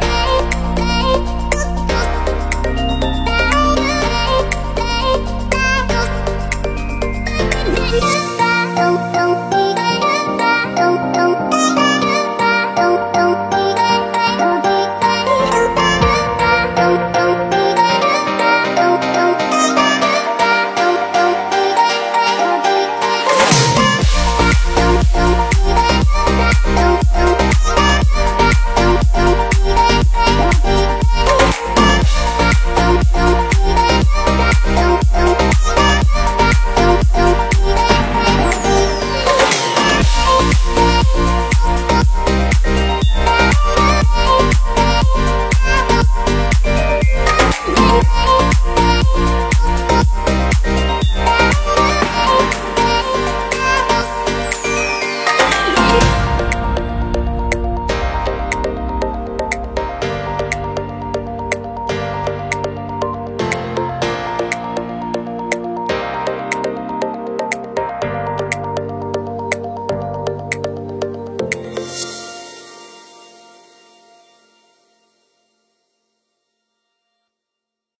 baby.